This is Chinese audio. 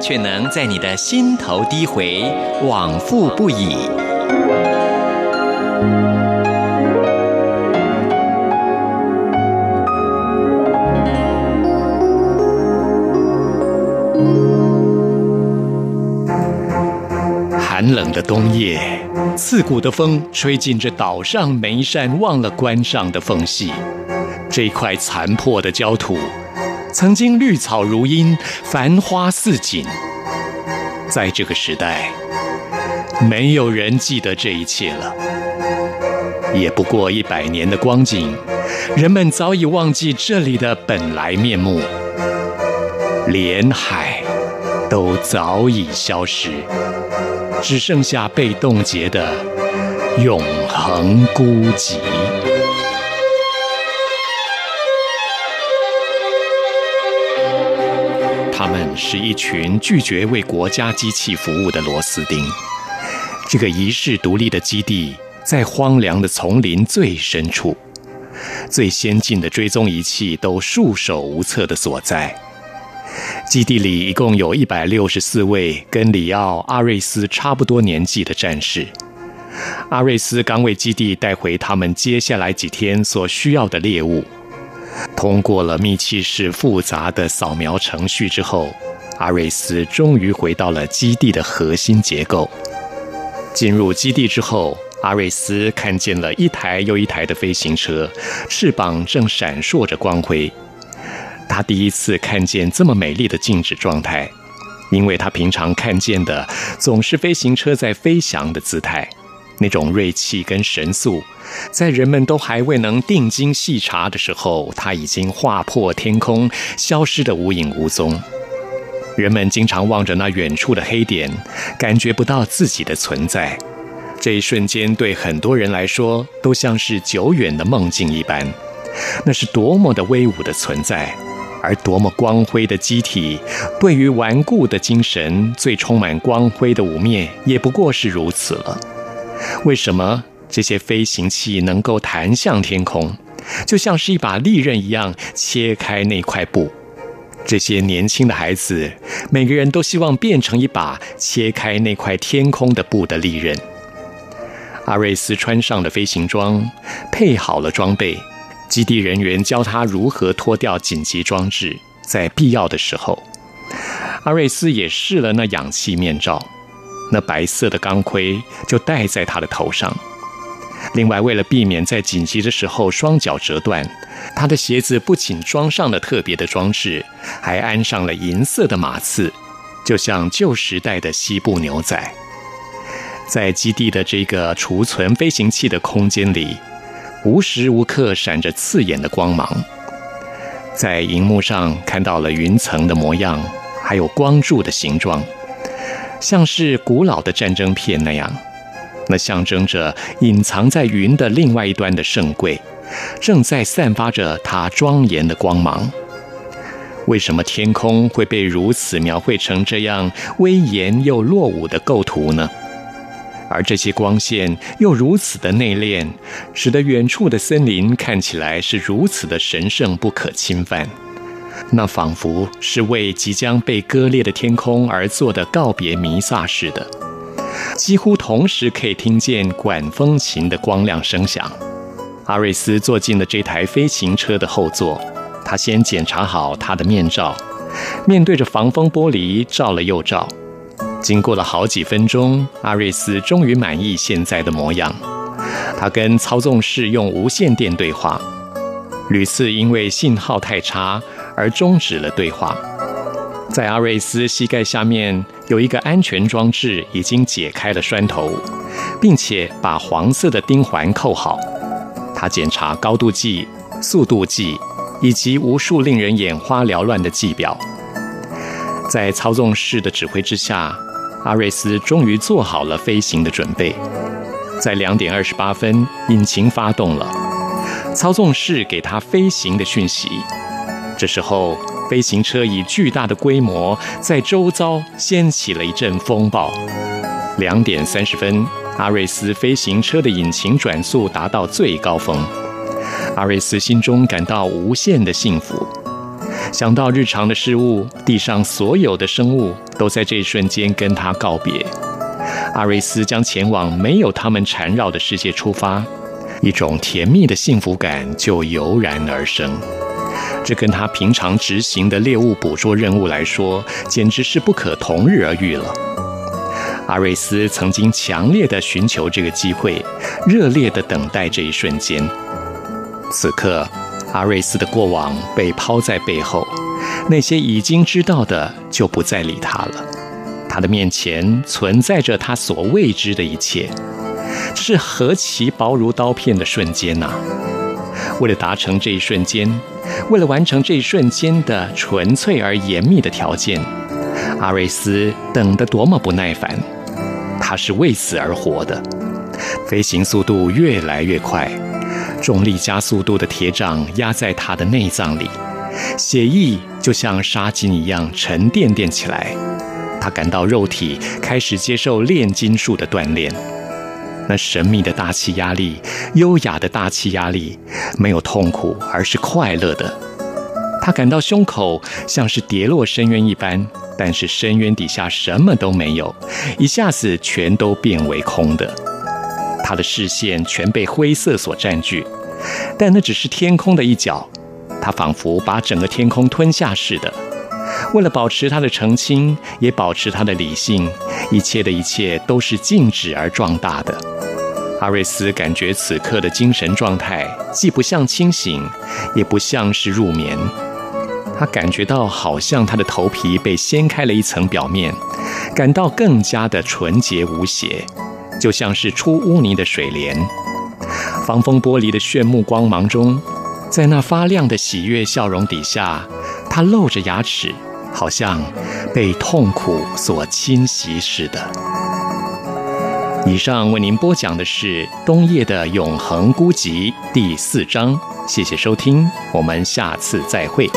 却能在你的心头低回，往复不已。寒冷的冬夜，刺骨的风吹进这岛上每扇忘了关上的缝隙，这块残破的焦土。曾经绿草如茵，繁花似锦。在这个时代，没有人记得这一切了。也不过一百年的光景，人们早已忘记这里的本来面目，连海都早已消失，只剩下被冻结的永恒孤寂。是一群拒绝为国家机器服务的螺丝钉。这个遗世独立的基地在荒凉的丛林最深处，最先进的追踪仪器都束手无策的所在。基地里一共有一百六十四位跟里奥·阿瑞斯差不多年纪的战士。阿瑞斯刚为基地带回他们接下来几天所需要的猎物。通过了密契式复杂的扫描程序之后，阿瑞斯终于回到了基地的核心结构。进入基地之后，阿瑞斯看见了一台又一台的飞行车，翅膀正闪烁着光辉。他第一次看见这么美丽的静止状态，因为他平常看见的总是飞行车在飞翔的姿态。那种锐气跟神速，在人们都还未能定睛细察的时候，它已经划破天空，消失得无影无踪。人们经常望着那远处的黑点，感觉不到自己的存在。这一瞬间，对很多人来说，都像是久远的梦境一般。那是多么的威武的存在，而多么光辉的机体，对于顽固的精神，最充满光辉的污蔑，也不过是如此了。为什么这些飞行器能够弹向天空，就像是一把利刃一样切开那块布？这些年轻的孩子，每个人都希望变成一把切开那块天空的布的利刃。阿瑞斯穿上了飞行装，配好了装备，基地人员教他如何脱掉紧急装置，在必要的时候，阿瑞斯也试了那氧气面罩。那白色的钢盔就戴在他的头上。另外，为了避免在紧急的时候双脚折断，他的鞋子不仅装上了特别的装置，还安上了银色的马刺，就像旧时代的西部牛仔。在基地的这个储存飞行器的空间里，无时无刻闪着刺眼的光芒。在荧幕上看到了云层的模样，还有光柱的形状。像是古老的战争片那样，那象征着隐藏在云的另外一端的圣柜，正在散发着它庄严的光芒。为什么天空会被如此描绘成这样威严又落伍的构图呢？而这些光线又如此的内敛，使得远处的森林看起来是如此的神圣不可侵犯。那仿佛是为即将被割裂的天空而做的告别弥撒似的，几乎同时可以听见管风琴的光亮声响。阿瑞斯坐进了这台飞行车的后座，他先检查好他的面罩，面对着防风玻璃照了又照。经过了好几分钟，阿瑞斯终于满意现在的模样。他跟操纵室用无线电对话，屡次因为信号太差，而终止了对话。在阿瑞斯膝盖下面有一个安全装置，已经解开了栓头，并且把黄色的钉环扣好。他检查高度计、速度计以及无数令人眼花缭乱的计表。在操纵室的指挥之下，阿瑞斯终于做好了飞行的准备。在两点二十八分，引擎发动了，操纵室给他飞行的讯息。这时候，飞行车以巨大的规模在周遭掀起了一阵风暴。两点三十分，阿瑞斯飞行车的引擎转速达到最高峰。阿瑞斯心中感到无限的幸福，想到日常的事物，地上所有的生物都在这一瞬间跟他告别。阿瑞斯将前往没有他们缠绕的世界出发，一种甜蜜的幸福感就油然而生。这跟他平常执行的猎物捕捉任务来说，简直是不可同日而语了。阿瑞斯曾经强烈的寻求这个机会，热烈的等待这一瞬间。此刻，阿瑞斯的过往被抛在背后，那些已经知道的就不再理他了。他的面前存在着他所未知的一切，这是何其薄如刀片的瞬间呐！为了达成这一瞬间，为了完成这一瞬间的纯粹而严密的条件，阿瑞斯等得多么不耐烦！他是为此而活的，飞行速度越来越快。重力加速度的铁掌压在他的内脏里，血液就像沙金一样沉甸甸起来。他感到肉体开始接受炼金术的锻炼。那神秘的大气压力，优雅的大气压力，没有痛苦，而是快乐的。他感到胸口像是跌落深渊一般，但是深渊底下什么都没有，一下子全都变为空的。他的视线全被灰色所占据，但那只是天空的一角，他仿佛把整个天空吞下似的。为了保持他的澄清，也保持他的理性，一切的一切都是静止而壮大的。阿瑞斯感觉此刻的精神状态既不像清醒，也不像是入眠。他感觉到好像他的头皮被掀开了一层表面，感到更加的纯洁无邪。就像是出污泥的水帘，防风玻璃的炫目光芒中，在那发亮的喜悦笑容底下，他露着牙齿，好像被痛苦所侵袭似的。以上为您播讲的是冬夜的《永恒孤寂》第四章，谢谢收听，我们下次再会。